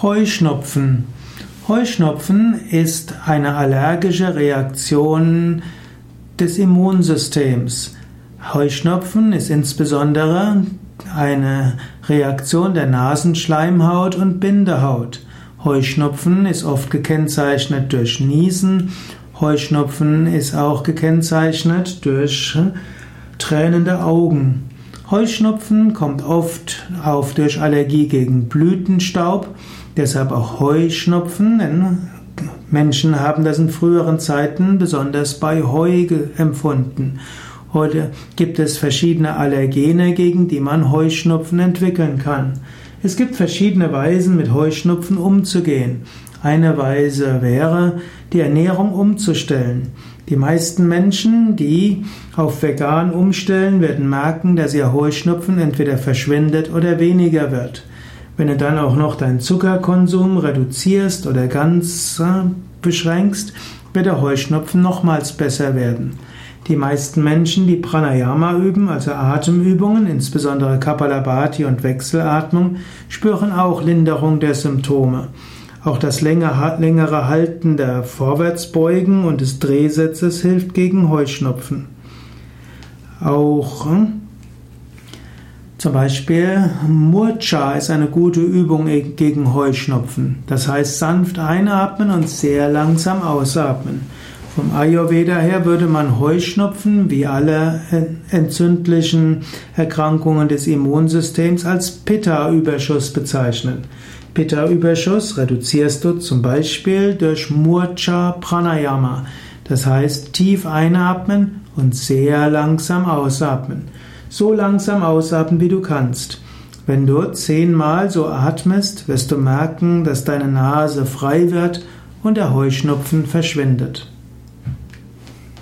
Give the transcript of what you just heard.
Heuschnupfen. Heuschnupfen ist eine allergische Reaktion des Immunsystems. Heuschnupfen ist insbesondere eine Reaktion der Nasenschleimhaut und Bindehaut. Heuschnupfen ist oft gekennzeichnet durch Niesen. Heuschnupfen ist auch gekennzeichnet durch tränende Augen. Heuschnupfen kommt oft auf durch Allergie gegen Blütenstaub, deshalb auch Heuschnupfen, denn Menschen haben das in früheren Zeiten besonders bei Heu empfunden. Heute gibt es verschiedene Allergene, gegen die man Heuschnupfen entwickeln kann. Es gibt verschiedene Weisen, mit Heuschnupfen umzugehen. Eine Weise wäre, die Ernährung umzustellen. Die meisten Menschen, die auf vegan umstellen, werden merken, dass ihr Heuschnupfen entweder verschwindet oder weniger wird. Wenn du dann auch noch deinen Zuckerkonsum reduzierst oder ganz äh, beschränkst, wird der Heuschnupfen nochmals besser werden. Die meisten Menschen, die Pranayama üben, also Atemübungen, insbesondere Kapalabhati und Wechselatmung, spüren auch Linderung der Symptome. Auch das längere Halten der Vorwärtsbeugen und des Drehsitzes hilft gegen Heuschnupfen. Auch hm, zum Beispiel Murcha ist eine gute Übung gegen Heuschnupfen. Das heißt sanft einatmen und sehr langsam ausatmen. Vom Ayurveda her würde man Heuschnupfen wie alle entzündlichen Erkrankungen des Immunsystems als Pitta-Überschuss bezeichnen. Pitta-Überschuss reduzierst du zum Beispiel durch Murcha Pranayama. Das heißt tief einatmen und sehr langsam ausatmen. So langsam ausatmen, wie du kannst. Wenn du zehnmal so atmest, wirst du merken, dass deine Nase frei wird und der Heuschnupfen verschwindet.